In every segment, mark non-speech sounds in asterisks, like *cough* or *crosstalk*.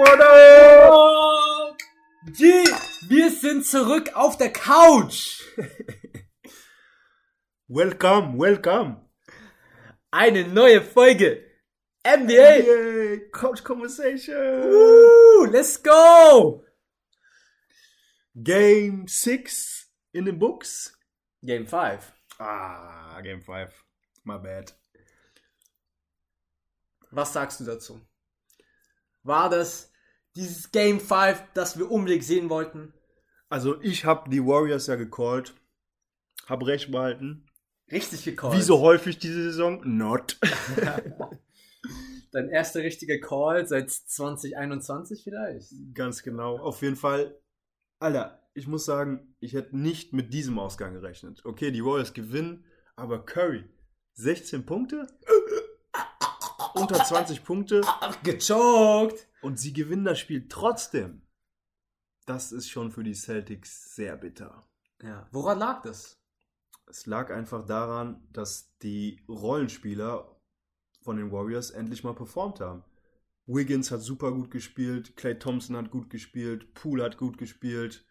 What up? G, wir sind zurück auf der Couch. Welcome, welcome. Eine neue Folge NBA. Yay, Couch Conversation. Woo, let's go. Game 6 in the books. Game 5. Ah, Game 5. My bad. Was sagst du dazu? War das dieses Game 5, das wir unbedingt sehen wollten? Also ich habe die Warriors ja gecallt. Hab recht behalten. Richtig gecallt. Wie so häufig diese Saison? Not. *laughs* *laughs* Dein erster richtiger Call seit 2021 vielleicht? Ganz genau. Auf jeden Fall. Alter, ich muss sagen, ich hätte nicht mit diesem Ausgang gerechnet. Okay, die Warriors gewinnen, aber Curry, 16 Punkte? Unter 20 Punkte *laughs* gechoked. und sie gewinnen das Spiel trotzdem. Das ist schon für die Celtics sehr bitter. Ja, woran lag das? Es lag einfach daran, dass die Rollenspieler von den Warriors endlich mal performt haben. Wiggins hat super gut gespielt, Clay Thompson hat gut gespielt, Poole hat gut gespielt,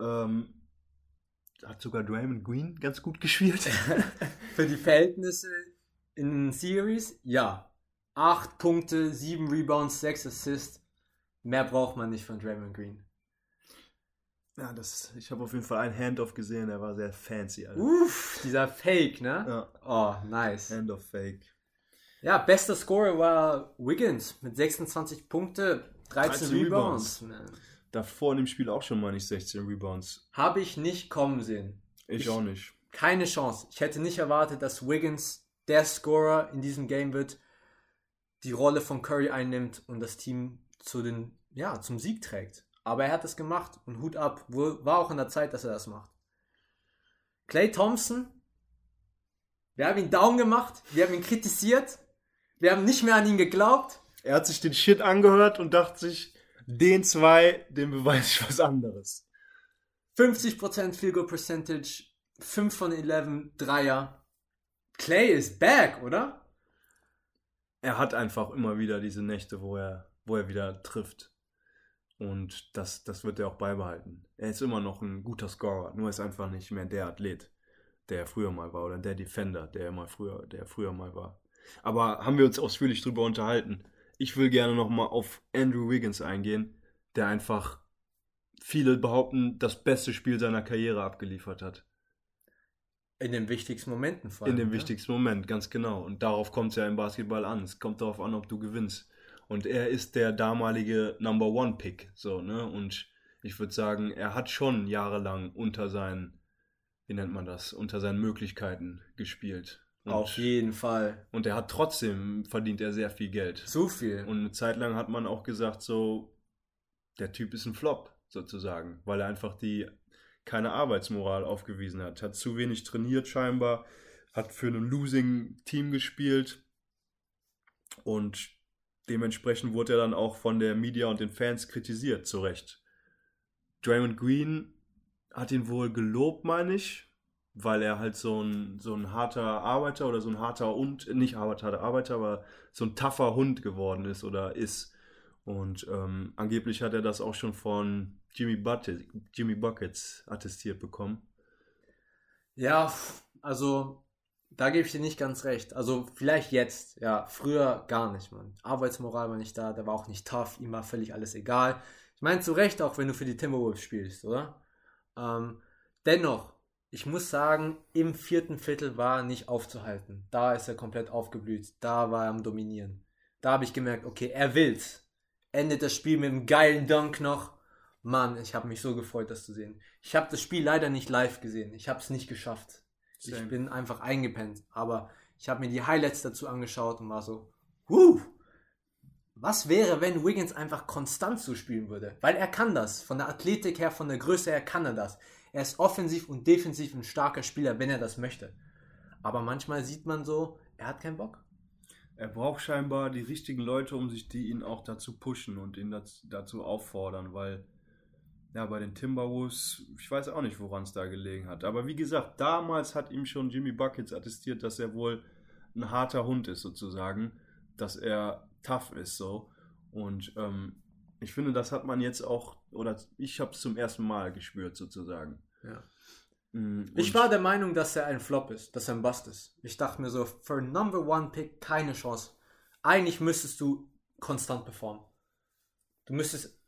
ähm, hat sogar Draymond Green ganz gut gespielt. *laughs* Für die Verhältnisse in Series, ja. 8 Punkte, 7 Rebounds, 6 Assists. Mehr braucht man nicht von Draymond Green. ja, das, ich habe auf jeden Fall einen Handoff gesehen, der war sehr fancy. Alter. Uff, dieser Fake, ne? Ja, Oh, nice. Handoff Fake. Ja, bester Scorer war Wiggins mit 26 Punkte, 13, 13 Rebounds. Davor in dem Spiel auch schon mal nicht 16 Rebounds. Habe ich nicht kommen sehen. Ich, Ich- auch nicht. Keine Chance. Ich hätte nicht erwartet, dass Wiggins der Scorer in diesem Game wird, die Rolle von Curry einnimmt und das Team zu den, ja, zum Sieg trägt. Aber er hat es gemacht und Hut ab. Wo- War auch in der Zeit, dass er das macht. Clay Thompson, wir haben ihn down gemacht, wir haben ihn kritisiert, wir haben nicht mehr an ihn geglaubt. Er hat sich den Shit angehört und dachte sich, den zwei, dem beweise ich was anderes. 50% Field Goal Percentage, 5 von 11 Dreier. Clay ist back, oder? Er hat einfach immer wieder diese Nächte, wo er, wo er wieder trifft. Und das, das wird er auch beibehalten. Er ist immer noch ein guter Scorer, nur ist einfach nicht mehr der Athlet, der er früher mal war, oder der Defender, der er mal früher, der er früher mal war. Aber haben wir uns ausführlich drüber unterhalten. Ich will gerne nochmal auf Andrew Wiggins eingehen, der einfach viele behaupten, das beste Spiel seiner Karriere abgeliefert hat. In den wichtigsten Momenten vor In allem, dem ne? wichtigsten Moment, ganz genau. Und darauf kommt es ja im Basketball an. Es kommt darauf an, ob du gewinnst. Und er ist der damalige Number One Pick, so, ne? Und ich würde sagen, er hat schon jahrelang unter seinen, wie nennt man das, unter seinen Möglichkeiten gespielt. Und, Auf jeden Fall. und er hat trotzdem verdient er sehr viel Geld. Zu viel. Und eine Zeit lang hat man auch gesagt, so, der Typ ist ein Flop, sozusagen, weil er einfach die keine Arbeitsmoral aufgewiesen hat. Hat zu wenig trainiert scheinbar, hat für ein Losing-Team gespielt und dementsprechend wurde er dann auch von der Media und den Fans kritisiert, zu Recht. Draymond Green hat ihn wohl gelobt, meine ich, weil er halt so ein, so ein harter Arbeiter oder so ein harter und nicht harter Arbeiter, aber so ein tougher Hund geworden ist oder ist. Und ähm, angeblich hat er das auch schon von Jimmy, Bucket, Jimmy Buckets attestiert bekommen. Ja, also da gebe ich dir nicht ganz recht. Also vielleicht jetzt, ja, früher gar nicht, Mann. Arbeitsmoral war nicht da, der war auch nicht tough, ihm war völlig alles egal. Ich meine zu Recht auch, wenn du für die Timberwolves spielst, oder? Ähm, dennoch, ich muss sagen, im vierten Viertel war er nicht aufzuhalten. Da ist er komplett aufgeblüht. Da war er am Dominieren. Da habe ich gemerkt, okay, er will's. Endet das Spiel mit einem geilen Dunk noch. Mann, ich habe mich so gefreut, das zu sehen. Ich habe das Spiel leider nicht live gesehen. Ich habe es nicht geschafft. Same. Ich bin einfach eingepennt. Aber ich habe mir die Highlights dazu angeschaut und war so, huh, was wäre, wenn Wiggins einfach konstant so spielen würde? Weil er kann das. Von der Athletik her, von der Größe her kann er das. Er ist offensiv und defensiv ein starker Spieler, wenn er das möchte. Aber manchmal sieht man so, er hat keinen Bock. Er braucht scheinbar die richtigen Leute, um sich die ihn auch dazu pushen und ihn dazu, auffordern, weil ja, bei den Timberwolves, ich weiß auch nicht, woran es da gelegen hat. Aber wie gesagt, damals hat ihm schon Jimmy Buckets attestiert, dass er wohl ein harter Hund ist, sozusagen, dass er tough ist, so. Und ähm, Ich finde, das hat man jetzt auch, oder ich habe es zum ersten Mal gespürt, sozusagen. Ja. Mm, Ich und- war der Meinung, dass er ein Flop ist, dass er ein Bust ist. Ich dachte mir so, für Number One Pick keine Chance. Eigentlich müsstest du konstant performen. Du müsstest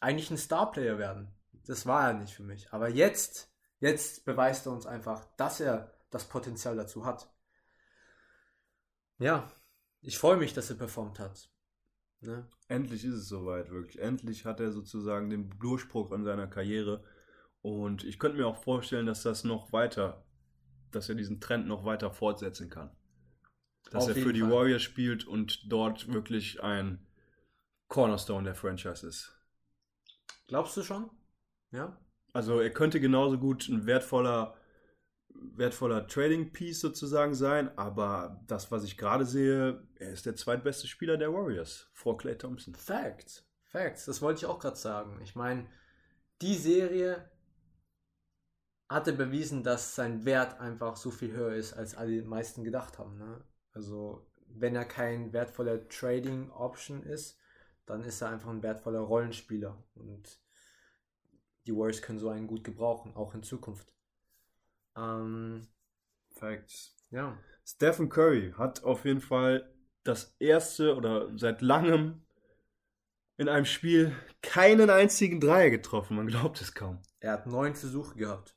eigentlich ein Starplayer werden. Das war er nicht für mich. Aber jetzt, jetzt beweist er uns einfach, dass er das Potenzial dazu hat. Ja, ich freue mich, dass er performt hat. Ne? Endlich ist es soweit, wirklich. Endlich hat er sozusagen den Durchbruch in seiner Karriere. Und ich könnte mir auch vorstellen, dass das noch weiter, dass er diesen Trend noch weiter fortsetzen kann. Dass Auf er für die Fall. Warriors spielt und dort wirklich ein Cornerstone der Franchise ist. Glaubst du schon? Ja? Also er könnte genauso gut ein wertvoller, wertvoller Trading-Piece sozusagen sein, aber das, was ich gerade sehe, er ist der zweitbeste Spieler der Warriors vor Clay Thompson. Facts. Facts. Das wollte ich auch gerade sagen. Ich meine, die Serie hatte bewiesen, dass sein Wert einfach so viel höher ist, als alle meisten gedacht haben. Ne? Also, wenn er kein wertvoller Trading-Option ist, dann ist er einfach ein wertvoller Rollenspieler. Und die Warriors können so einen gut gebrauchen, auch in Zukunft. Ähm, Facts. ja. Stephen Curry hat auf jeden Fall das erste oder seit langem in einem Spiel keinen einzigen Dreier getroffen. Man glaubt es kaum. Er hat neun Versuche gehabt.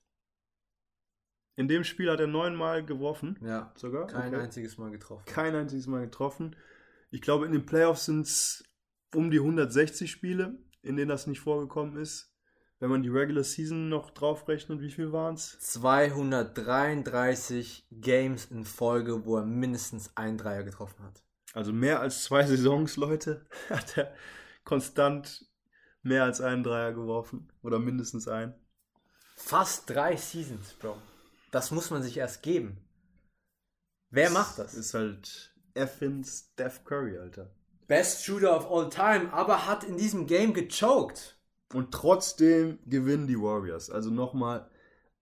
In dem Spiel hat er neunmal geworfen. Ja. Sogar. Kein Okay. einziges Mal getroffen. Kein einziges Mal getroffen. Ich glaube, in den Playoffs sind es um die 160 Spiele, in denen das nicht vorgekommen ist. Wenn man die Regular Season noch draufrechnet, wie viel waren es? 233 Games in Folge, wo er mindestens einen Dreier getroffen hat. Also mehr als zwei *laughs* Saisons, Leute, *laughs* hat er konstant mehr als einen Dreier geworfen. Oder mindestens einen. Fast drei Seasons, Bro. Das muss man sich erst geben. Wer macht das? Ist halt effin Steph Curry, Alter. Best Shooter of all time, aber hat in diesem Game gechoked. Und trotzdem gewinnen die Warriors. Also nochmal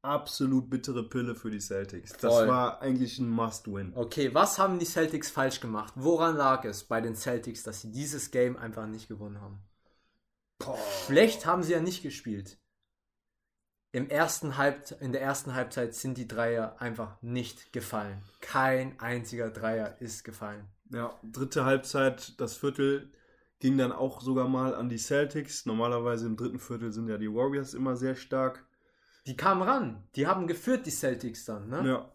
absolut bittere Pille für die Celtics. Das Voll. war eigentlich ein Must-Win. Okay, was haben die Celtics falsch gemacht? Woran lag es bei den Celtics, dass sie dieses Game einfach nicht gewonnen haben? Schlecht haben sie ja nicht gespielt. Im ersten Halb, in der ersten Halbzeit sind die Dreier einfach nicht gefallen. Kein einziger Dreier ist gefallen. Ja, dritte Halbzeit, das Viertel ging dann auch sogar mal an die Celtics. Normalerweise im dritten Viertel sind ja die Warriors immer sehr stark. Die kamen ran. Die haben geführt, die Celtics dann. Ne? Ja,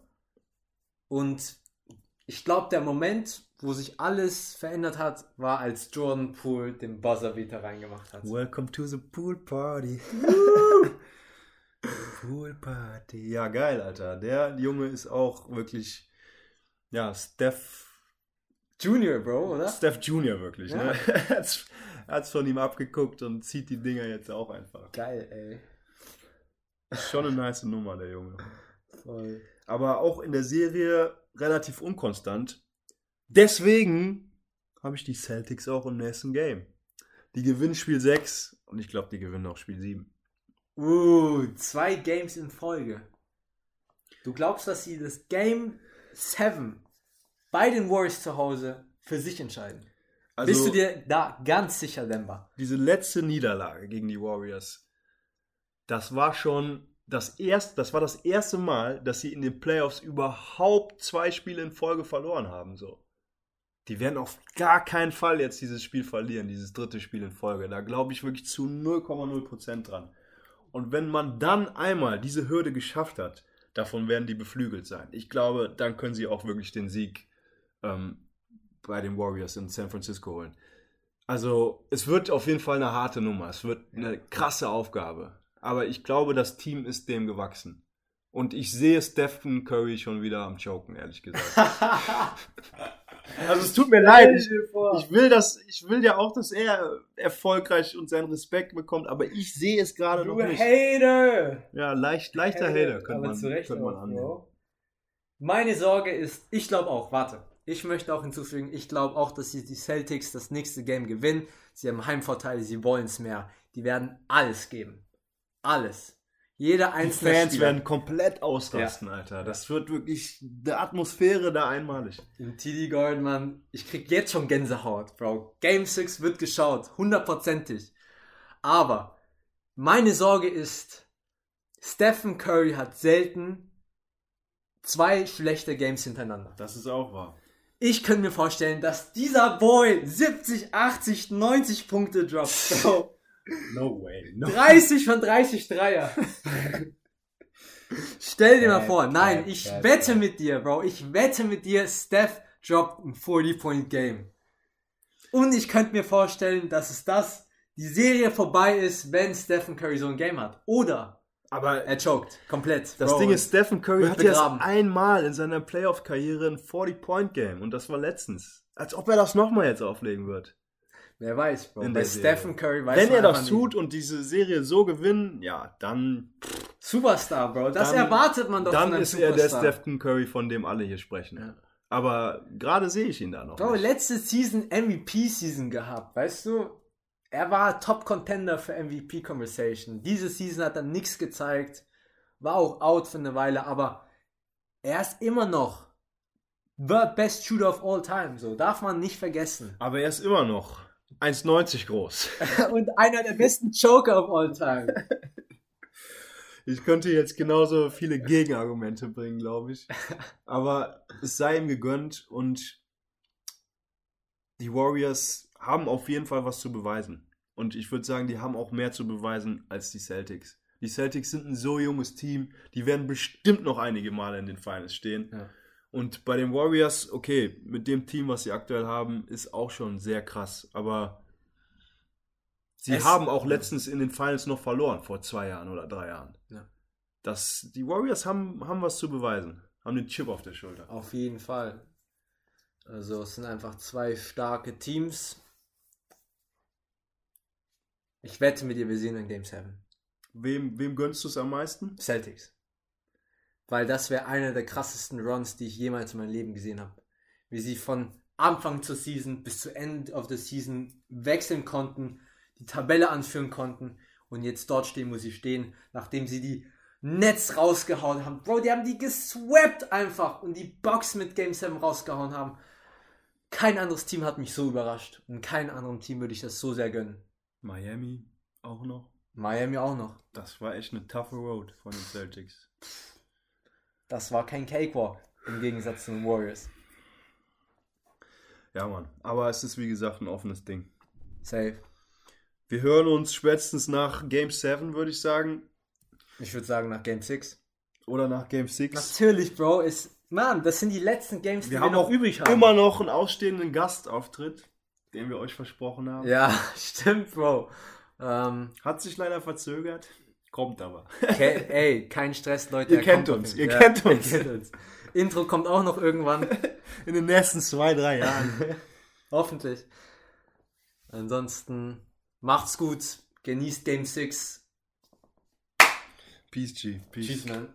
Und ich glaube, der Moment, wo sich alles verändert hat, war, als Jordan Poole den Buzzer wieder reingemacht hat. Welcome to the pool party. *laughs* pool party. Ja, geil, Alter. Der Junge ist auch wirklich, ja, Steph, Junior, Bro, oder? Steph Junior wirklich. Ja. Ne? *laughs* Er hat's- er hat's von ihm abgeguckt und zieht die Dinger jetzt auch einfach. Geil, ey. Ist schon eine nice Nummer, der Junge. Voll. Aber auch in der Serie relativ unkonstant. Deswegen habe ich die Celtics auch im nächsten Game. Die gewinnen Spiel 6 und ich glaube, die gewinnen auch Spiel 7. Uh, zwei Games in Folge. Du glaubst, dass sie das Game 7 bei den Warriors zu Hause für sich entscheiden? Also Bist du dir da ganz sicher, Demba? diese letzte Niederlage gegen die Warriors, das war schon das erste, das war das erste Mal, dass sie in den Playoffs überhaupt zwei Spiele in Folge verloren haben. So. Die werden auf gar keinen Fall jetzt dieses Spiel verlieren, dieses dritte Spiel in Folge. Da glaube ich wirklich zu 0,0% dran. Und wenn man dann einmal diese Hürde geschafft hat, davon werden die beflügelt sein. Ich glaube, dann können sie auch wirklich den Sieg ähm, bei den Warriors in San Francisco holen. Also, es wird auf jeden Fall eine harte Nummer. Es wird eine krasse Aufgabe. Aber ich glaube, das Team ist dem gewachsen. Und ich sehe Stephen Curry schon wieder am Choken, ehrlich gesagt. *laughs* Also es tut mir leid. Ich, ich will das, ich will ja auch, dass er erfolgreich und seinen Respekt bekommt, aber ich sehe es gerade noch nicht. Hater! Ja, leicht, leichter Hater könnte Aber man, könnte man annehmen. Meine Sorge ist, ich glaube auch, warte, ich möchte auch hinzufügen, ich glaube auch, dass sie die Celtics das nächste Game gewinnen. Sie haben Heimvorteile, sie wollen es mehr. Die werden alles geben. Alles. Jeder Die einzelne Fans Spieler. werden komplett ausrasten, Alter. Das wird wirklich der Atmosphäre da einmalig. Im TD Garden, Mann, ich krieg jetzt schon Gänsehaut, Bro. Game 6 wird geschaut, hundertprozentig. Aber meine Sorge ist, Stephen Curry hat selten zwei schlechte Games hintereinander. Das ist auch wahr. Ich könnte mir vorstellen, dass dieser Boy 70, 80, 90 Punkte droppt. *laughs* Bro. No way. No. 30 von 30 Dreier. Stell dir mal vor, nein, ich wette mit dir, Bro. Ich wette mit dir, Steph droppt ein 40-Point-Game. Und ich könnte mir vorstellen, dass es das, die Serie vorbei ist, wenn Stephen Curry so ein Game hat. Oder Aber er choked. Komplett. das Bro. Ding ist, Stephen Curry hat erst begraben. einmal in seiner Playoff-Karriere ein 40-Point-Game und das war letztens. Als ob er das nochmal jetzt auflegen wird. Wer weiß, Bro. in Bei. Stephen Curry weiß Wenn er das nie. tut und diese Serie so gewinnen, ja, dann, Superstar, Bro. Das Dann- erwartet man doch dann von einem ist er der Superstar. Stephen Curry, von dem alle hier sprechen. Ja. Aber gerade sehe ich ihn da noch. Bro, nicht. letzte Season MVP-Season gehabt, weißt du? Er war Top-Contender für MVP-Conversation. Diese Season hat er nichts gezeigt. War auch out für eine Weile, aber er ist immer noch the best shooter of all time. So, darf man nicht vergessen. Aber er ist immer noch 1,90 groß. *laughs* Und einer der besten Joker of all time. *laughs* Ich könnte jetzt genauso viele Gegenargumente bringen, glaube ich. *laughs* Aber es sei ihm gegönnt und die Warriors haben auf jeden Fall was zu beweisen. Und ich würde sagen, die haben auch mehr zu beweisen als die Celtics. Die Celtics sind ein so junges Team, die werden bestimmt noch einige Male in den Finals stehen. Ja. Und bei den Warriors, okay, mit dem Team, was sie aktuell haben, ist auch schon sehr krass. Aber sie Es- haben auch letztens in den Finals noch verloren, vor zwei Jahren oder drei Jahren. Ja. Das, die Warriors haben, haben was zu beweisen. Haben den Chip auf der Schulter. Auf jeden Fall. Also, es sind einfach zwei starke Teams. Ich wette mit dir, wir sehen in Game 7. Wem, wem gönnst du es am meisten? Celtics. Weil das wäre einer der krassesten Runs, die ich jemals in meinem Leben gesehen habe. Wie sie von Anfang zur Season bis zu End of the Season wechseln konnten, die Tabelle anführen konnten und jetzt dort stehen, wo sie stehen, nachdem sie die Nets rausgehauen haben. Bro, die haben die geswappt einfach und die Box mit Game 7 rausgehauen haben. Kein anderes Team hat mich so überrascht und keinem anderen Team würde ich das so sehr gönnen. Miami auch noch. Miami auch noch. Das war echt eine toughe Road von den Celtics. Das war kein Cakewalk im Gegensatz zu den Warriors. Ja, Mann. Aber es ist wie gesagt ein offenes Ding. Safe. Wir hören uns spätestens nach Game 7, würde ich sagen. Ich würde sagen nach Game 6. Oder nach Game 6. Natürlich, Bro, ist. Mann, das sind die letzten Games, die Wir wir, haben noch übrig haben. immer noch einen ausstehenden Gastauftritt, den wir euch versprochen haben. Ja, *laughs* stimmt, Bro. Ähm, Hat sich leider verzögert. Kommt aber. ke ey, kein Stress, Leute. Ihr kennt uns, ihr jeden- kennt uns. *laughs* Ihr kennt uns. Intro kommt auch noch irgendwann. In den nächsten zwei, drei Jahren. *laughs* Hoffentlich. Ansonsten macht's gut. Genießt Game 6. Peace, G. Peace. Tschüss, man.